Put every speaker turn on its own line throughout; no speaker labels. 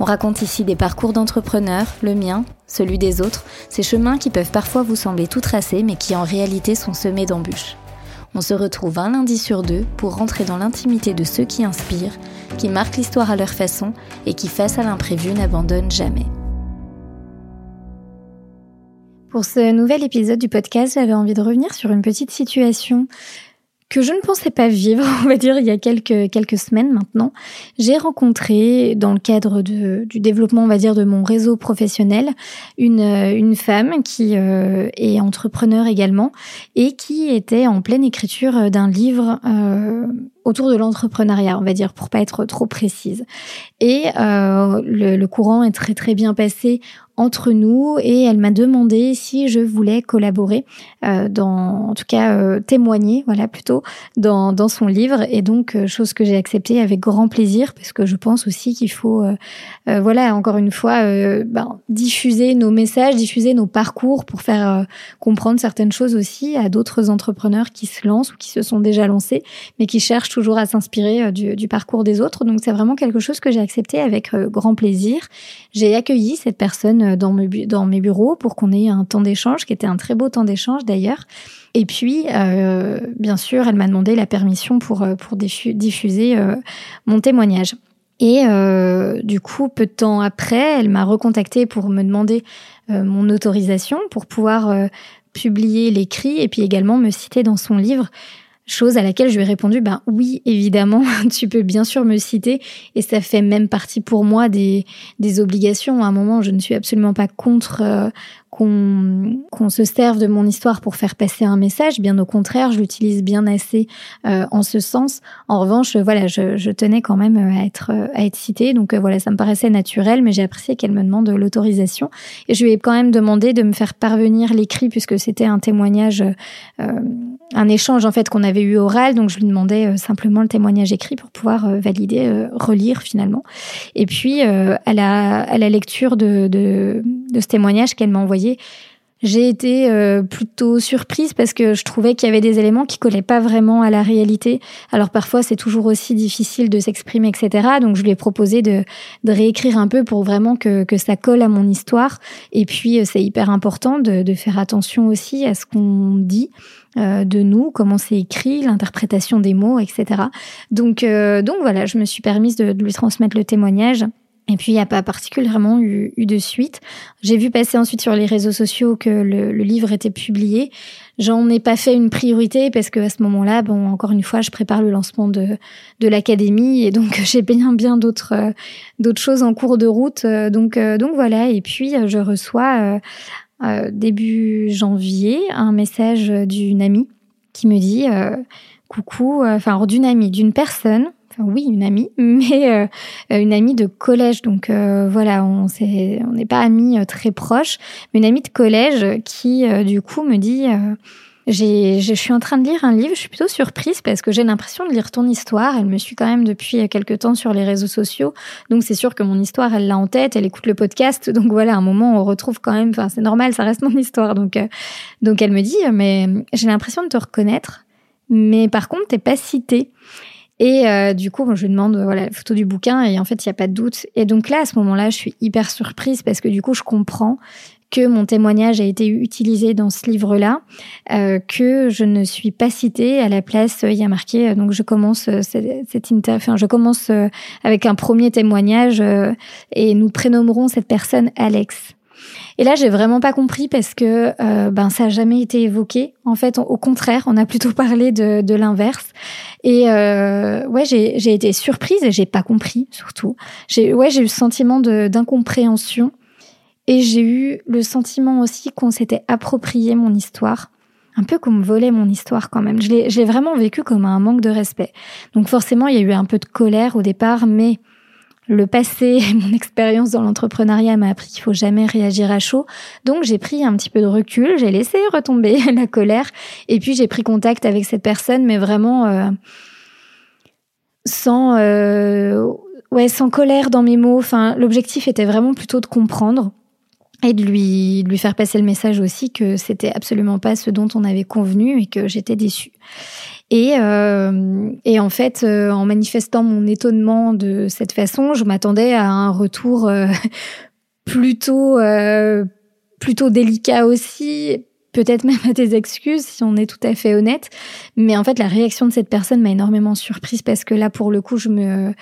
On raconte ici des parcours d'entrepreneurs, le mien, celui des autres, ces chemins qui peuvent parfois vous sembler tout tracés mais qui en réalité sont semés d'embûches. On se retrouve un lundi sur deux pour rentrer dans l'intimité de ceux qui inspirent, qui marquent l'histoire à leur façon et qui, face à l'imprévu, n'abandonnent jamais. Pour ce nouvel épisode du podcast, j'avais envie de revenir sur une petite situation que je ne pensais pas vivre, on va dire, il y a quelques, quelques semaines maintenant. J'ai rencontré, dans le cadre de, du développement, on va dire, de mon réseau professionnel, une, une femme qui euh, est entrepreneur également et qui était en pleine écriture d'un livre euh, autour de l'entrepreneuriat, on va dire, pour pas être trop précise. Et euh, le, courant est très très bien passé entre nous et elle m'a demandé si je voulais collaborer euh, en tout cas euh, témoigner, voilà plutôt dans, dans son livre et donc chose que j'ai acceptée avec grand plaisir parce que je pense aussi qu'il faut, voilà encore une fois, ben, diffuser nos messages, diffuser nos parcours pour faire comprendre certaines choses aussi à d'autres entrepreneurs qui se lancent ou qui se sont déjà lancés mais qui cherchent toujours à s'inspirer du, du, parcours des autres. Donc c'est vraiment quelque chose que j'ai accepté avec grand plaisir. J'ai accueilli cette personne euh, dans mes, bureaux pour qu'on ait un temps d'échange, qui était un très beau temps d'échange d'ailleurs. Et puis, euh, bien sûr, elle m'a demandé la permission pour, euh, pour diffuser mon témoignage. Et du coup, peu de temps après, elle m'a recontacté pour me demander mon autorisation pour pouvoir publier l'écrit et puis également me citer dans son livre Chose à laquelle je lui ai répondu, ben oui, évidemment, tu peux bien sûr me citer, et ça fait même partie pour moi des, obligations. À un moment, je ne suis absolument pas contre euh, qu'on se serve de mon histoire pour faire passer un message. Bien au contraire, je l'utilise bien assez euh, en ce sens. En revanche, voilà, je, tenais quand même à être à être citée, donc euh, voilà, ça me paraissait naturel, mais j'ai apprécié qu'elle me demande l'autorisation. Et je lui ai quand même demandé de me faire parvenir l'écrit puisque c'était un témoignage, euh, un échange en fait qu'on avait eu oral, donc je lui demandais simplement le témoignage écrit pour pouvoir valider, relire finalement. Et puis à la à la lecture de, de ce témoignage qu'elle m'a envoyé j'ai été euh, plutôt surprise parce que je trouvais qu'il y avait des éléments qui collaient pas vraiment à la réalité. Alors parfois c'est toujours aussi difficile de s'exprimer, etc. Donc je lui ai proposé de, de réécrire un peu pour vraiment que, que ça colle à mon histoire. Et puis euh, c'est hyper important de, de, faire attention aussi à ce qu'on dit euh, de nous, comment c'est écrit, l'interprétation des mots, etc. Donc donc voilà, je me suis permise de, de lui transmettre le témoignage. Et puis, il n'y a pas particulièrement eu, eu de suite. J'ai vu passer ensuite sur les réseaux sociaux que le, le livre était publié. J'en ai pas fait une priorité parce que à ce moment-là, bon, encore une fois, je prépare le lancement de, de l'académie et donc j'ai bien, bien d'autres, euh, d'autres choses en cours de route. Euh, donc, euh, donc voilà. Et puis, je reçois euh, début janvier un message d'une amie qui me dit coucou, enfin, d'une amie, d'une personne oui, une amie, mais euh, une amie de collège. Donc euh, voilà, on on n'est pas amis euh, très proches, mais une amie de collège qui du coup me dit je suis en train de lire un livre, je suis plutôt surprise parce que j'ai l'impression de lire ton histoire. Elle me suit quand même depuis quelques temps sur les réseaux sociaux. Donc c'est sûr que mon histoire, elle l'a en tête, elle écoute le podcast. Donc voilà, à un moment, on retrouve quand même, enfin c'est normal, ça reste mon histoire. Donc, donc elle me dit, mais j'ai l'impression de te reconnaître. Mais par contre, t'es pas citée. Et euh, du coup, je lui demande voilà la photo du bouquin et en fait, il y a pas de doute. Et donc là, à ce moment-là, je suis hyper surprise parce que du coup, je comprends que mon témoignage a été utilisé dans ce livre-là, euh, que je ne suis pas citée à la place. Il y a marqué donc je commence euh, cette, cette enfin, je commence euh, avec un premier témoignage et nous prénommerons cette personne Alex. Et là, j'ai vraiment pas compris parce que euh, ben ça a jamais été évoqué. En fait, au contraire, on a plutôt parlé de, de l'inverse. Et euh, ouais, j'ai, été surprise et j'ai pas compris surtout. J'ai ouais, j'ai eu le sentiment d'incompréhension et j'ai eu le sentiment aussi qu'on s'était approprié mon histoire. Un peu qu'on me volait mon histoire quand même. Je l'ai vraiment vécu comme un manque de respect. Donc forcément, il y a eu un peu de colère au départ, mais le passé, mon expérience dans l'entrepreneuriat m'a appris qu'il faut jamais réagir à chaud. Donc j'ai pris un petit peu de recul, j'ai laissé retomber la colère et puis j'ai pris contact avec cette personne, mais vraiment euh, sans euh, ouais sans colère dans mes mots. Enfin, l'objectif était vraiment plutôt de comprendre et de lui, lui faire passer le message aussi que c'était absolument pas ce dont on avait convenu et que j'étais déçue. Et, euh, et en fait, euh, en manifestant mon étonnement de cette façon, je m'attendais à un retour euh, plutôt plutôt délicat aussi, peut-être même à des excuses si on est tout à fait honnête. Mais en fait, la réaction de cette personne m'a énormément surprise parce que là, pour le coup, je me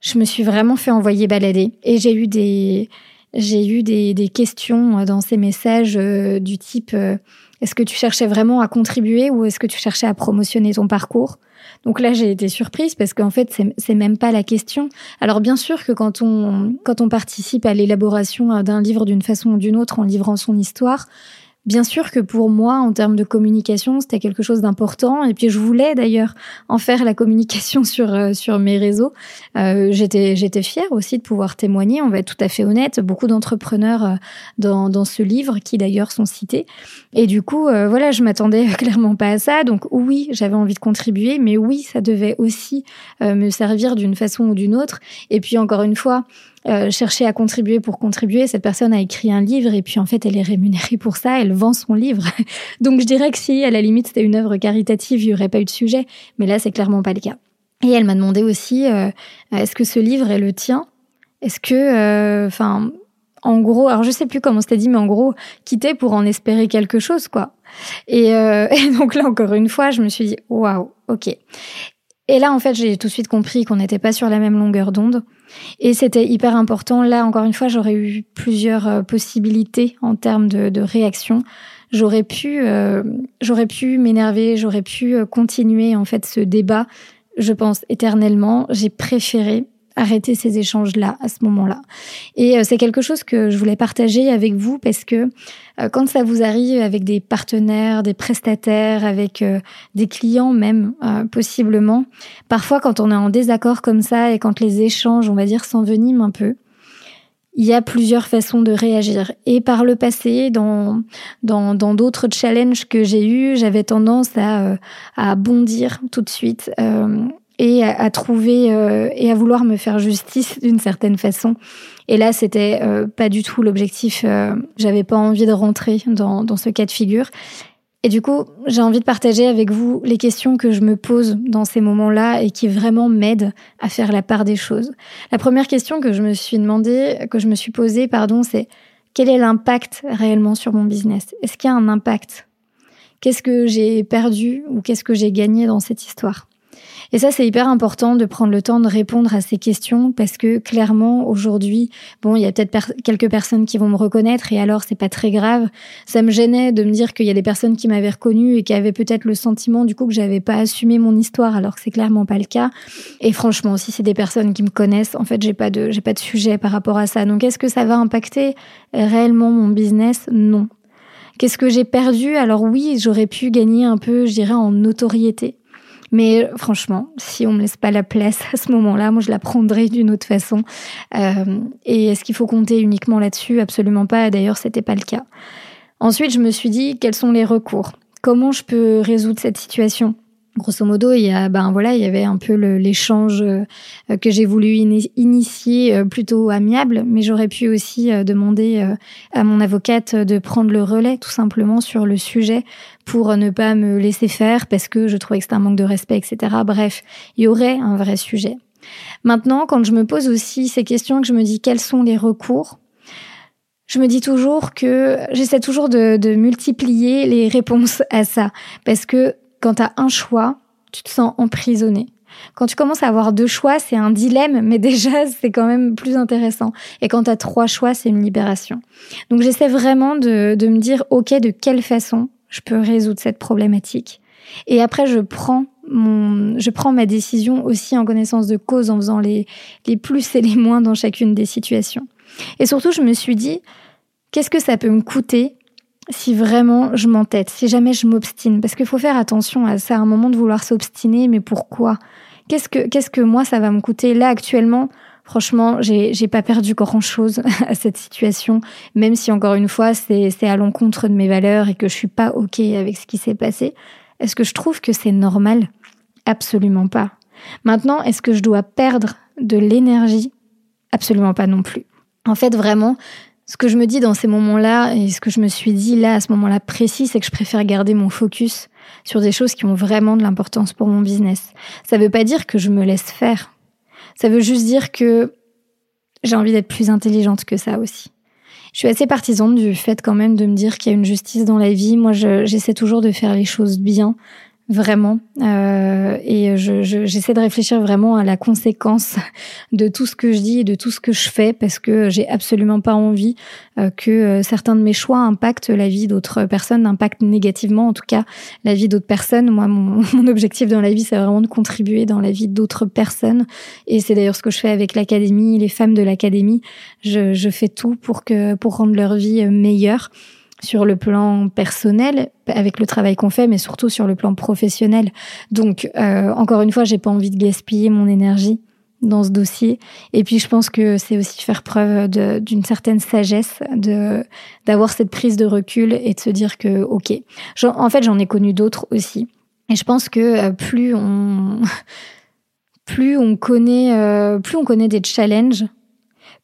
je me suis vraiment fait envoyer balader et j'ai eu des j'ai eu des, des, questions dans ces messages euh, du type euh, est-ce que tu cherchais vraiment à contribuer ou est-ce que tu cherchais à promotionner ton parcours? Donc là, j'ai été surprise parce qu'en fait, c'est même pas la question. Alors bien sûr que quand on quand on participe à l'élaboration d'un livre d'une façon ou d'une autre en livrant son histoire, Bien sûr que pour moi, en termes de communication, c'était quelque chose d'important. Et puis je voulais d'ailleurs en faire la communication sur euh, sur mes réseaux. Euh, j'étais j'étais fière aussi de pouvoir témoigner. On va être tout à fait honnête. Beaucoup d'entrepreneurs euh, dans dans ce livre qui d'ailleurs sont cités. Et du coup, voilà, je m'attendais clairement pas à ça. Donc oui, j'avais envie de contribuer, mais oui, ça devait aussi me servir d'une façon ou d'une autre. Et puis encore une fois, euh, chercher à contribuer pour contribuer. Cette personne a écrit un livre et puis en fait elle est rémunérée pour ça, elle vend son livre. Donc je dirais que si à la limite c'était une œuvre caritative, il n'y aurait pas eu de sujet. Mais là c'est clairement pas le cas. Et elle m'a demandé aussi euh, est-ce que ce livre est le tien? Est-ce que, euh, enfin, en gros, alors je sais plus comment c'était dit, mais en gros, quitter pour en espérer quelque chose, quoi. Et, et donc là encore une fois, je me suis dit waouh, ok. Et là, en fait, j'ai tout de suite compris qu'on n'était pas sur la même longueur d'onde. Et c'était hyper important. Là, encore une fois, j'aurais eu plusieurs euh, possibilités en termes de, de réaction. J'aurais pu, euh, j'aurais pu m'énerver, j'aurais pu euh, continuer en fait ce débat. Je pense éternellement. J'ai préféré arrêter ces échanges-là à ce moment-là. Et euh, c'est quelque chose que je voulais partager avec vous parce que euh, quand ça vous arrive avec des partenaires, des prestataires, avec euh, des clients même possiblement, parfois quand on est en désaccord comme ça et quand les échanges, on va dire, s'enveniment un peu, il y a plusieurs façons de réagir. Et par le passé, dans dans dans d'autres challenges que j'ai eus, j'avais tendance à à bondir tout de suite et à, trouver euh, et à vouloir me faire justice d'une certaine façon. Et là, c'était euh, pas du tout l'objectif. Euh, J'avais pas envie de rentrer dans, dans ce cas de figure. Et du coup, j'ai envie de partager avec vous les questions que je me pose dans ces moments-là et qui vraiment m'aident à faire la part des choses. La première question que je me suis demandé, que je me suis posée, pardon, c'est quel est l'impact réellement sur mon business? Est-ce qu'il y a un impact? Qu'est-ce que j'ai perdu ou qu'est-ce que j'ai gagné dans cette histoire? Et ça, c'est hyper important de prendre le temps de répondre à ces questions parce que clairement, aujourd'hui, bon, il y a peut-être quelques personnes qui vont me reconnaître et alors c'est pas très grave. Ça me gênait de me dire qu'il y a des personnes qui m'avaient reconnue et qui avaient peut-être le sentiment du coup que j'avais pas assumé mon histoire alors que c'est clairement pas le cas. Et franchement, si c'est des personnes qui me connaissent, en fait, j'ai pas de, j'ai pas de sujet par rapport à ça. Donc, est-ce que ça va impacter réellement mon business? Non. Qu'est-ce que j'ai perdu? Alors oui, j'aurais pu gagner un peu, je dirais, en notoriété. Mais franchement, si on me laisse pas la place à ce moment-là, moi je la prendrai d'une autre façon. Euh, et est-ce qu'il faut compter uniquement là-dessus? Absolument pas. D'ailleurs, c'était pas le cas. Ensuite, je me suis dit quels sont les recours? Comment je peux résoudre cette situation? Grosso modo, il y a, ben voilà, il y avait un peu l'échange euh, que j'ai voulu initier euh, plutôt amiable, mais j'aurais pu aussi euh, demander à mon avocate de prendre le relais tout simplement sur le sujet pour ne pas me laisser faire parce que je trouvais que c'était un manque de respect, etc. Bref, il y aurait un vrai sujet. Maintenant, quand je me pose aussi ces questions, que je me dis quels sont les recours, je me dis toujours que j'essaie toujours de, de multiplier les réponses à ça parce que quand tu as un choix, tu te sens emprisonné. Quand tu commences à avoir deux choix, c'est un dilemme, mais déjà, c'est quand même plus intéressant. Et quand tu as trois choix, c'est une libération. Donc j'essaie vraiment de, de me dire, OK, de quelle façon je peux résoudre cette problématique. Et après, je prends mon, je prends ma décision aussi en connaissance de cause, en faisant les, les plus et les moins dans chacune des situations. Et surtout, je me suis dit, qu'est-ce que ça peut me coûter si vraiment je m'entête, si jamais je m'obstine, parce qu'il faut faire attention à ça, à un moment de vouloir s'obstiner, mais pourquoi? Qu'est-ce que qu'est-ce que moi ça va me coûter? Là actuellement Franchement, j'ai, j'ai pas perdu grand chose à cette situation, même si encore une fois, c'est, c'est à l'encontre de mes valeurs et que je suis pas OK avec ce qui s'est passé. Est-ce que je trouve que c'est normal? Absolument pas. Maintenant, est-ce que je dois perdre de l'énergie? Absolument pas non plus. En fait, vraiment, ce que je me dis dans ces moments-là et ce que je me suis dit là à ce moment-là précis, c'est que je préfère garder mon focus sur des choses qui ont vraiment de l'importance pour mon business. Ça veut pas dire que je me laisse faire. Ça veut juste dire que j'ai envie d'être plus intelligente que ça aussi. Je suis assez partisane du fait quand même de me dire qu'il y a une justice dans la vie. Moi, j'essaie toujours de faire les choses bien, vraiment. Euh, et je, j'essaie de réfléchir vraiment à la conséquence de tout ce que je dis et de tout ce que je fais parce que j'ai absolument pas envie euh, que euh, certains de mes choix impactent la vie d'autres personnes, impactent négativement en tout cas la vie d'autres personnes. Moi, mon, mon objectif dans la vie, c'est vraiment de contribuer dans la vie d'autres personnes. Et c'est d'ailleurs ce que je fais avec l'académie, les femmes de l'académie. Je, je fais tout pour que pour rendre leur vie meilleure sur le plan personnel avec le travail qu'on fait, mais surtout sur le plan professionnel. Donc, euh, encore une fois, j'ai pas envie de gaspiller mon énergie dans ce dossier. Et puis, je pense que c'est aussi faire preuve d'une certaine sagesse, de d'avoir cette prise de recul et de se dire que, ok, en fait, j'en ai connu d'autres aussi. Et je pense que euh, plus on plus on connaît euh, plus on connaît des challenges,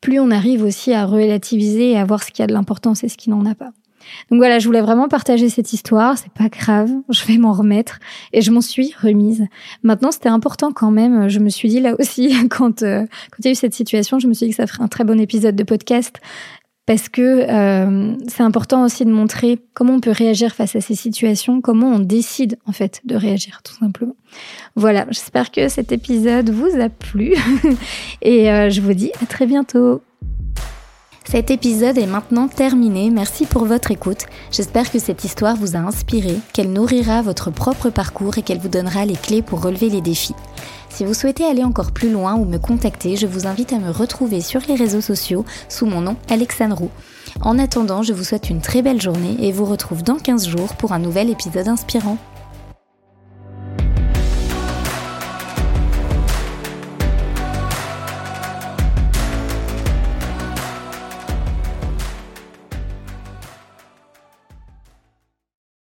plus on arrive aussi à relativiser et à voir ce qui a de l'importance et ce qui n'en a pas. Donc voilà, je voulais vraiment partager cette histoire. C'est pas grave, je vais m'en remettre et je m'en suis remise. Maintenant, c'était important quand même. Je me suis dit là aussi quand euh, quand il y a eu cette situation, je me suis dit que ça ferait un très bon épisode de podcast parce que euh, c'est important aussi de montrer comment on peut réagir face à ces situations, comment on décide en fait de réagir tout simplement. Voilà, j'espère que cet épisode vous a plu et euh, je vous dis à très bientôt. Cet épisode est maintenant terminé, merci pour votre écoute. J'espère que cette histoire vous a inspiré, qu'elle nourrira votre propre parcours et qu'elle vous donnera les clés pour relever les défis. Si vous souhaitez aller encore plus loin ou me contacter, je vous invite à me retrouver sur les réseaux sociaux sous mon nom Alexandre Roux. En attendant, je vous souhaite une très belle journée et vous retrouve dans 15 jours pour un nouvel épisode inspirant.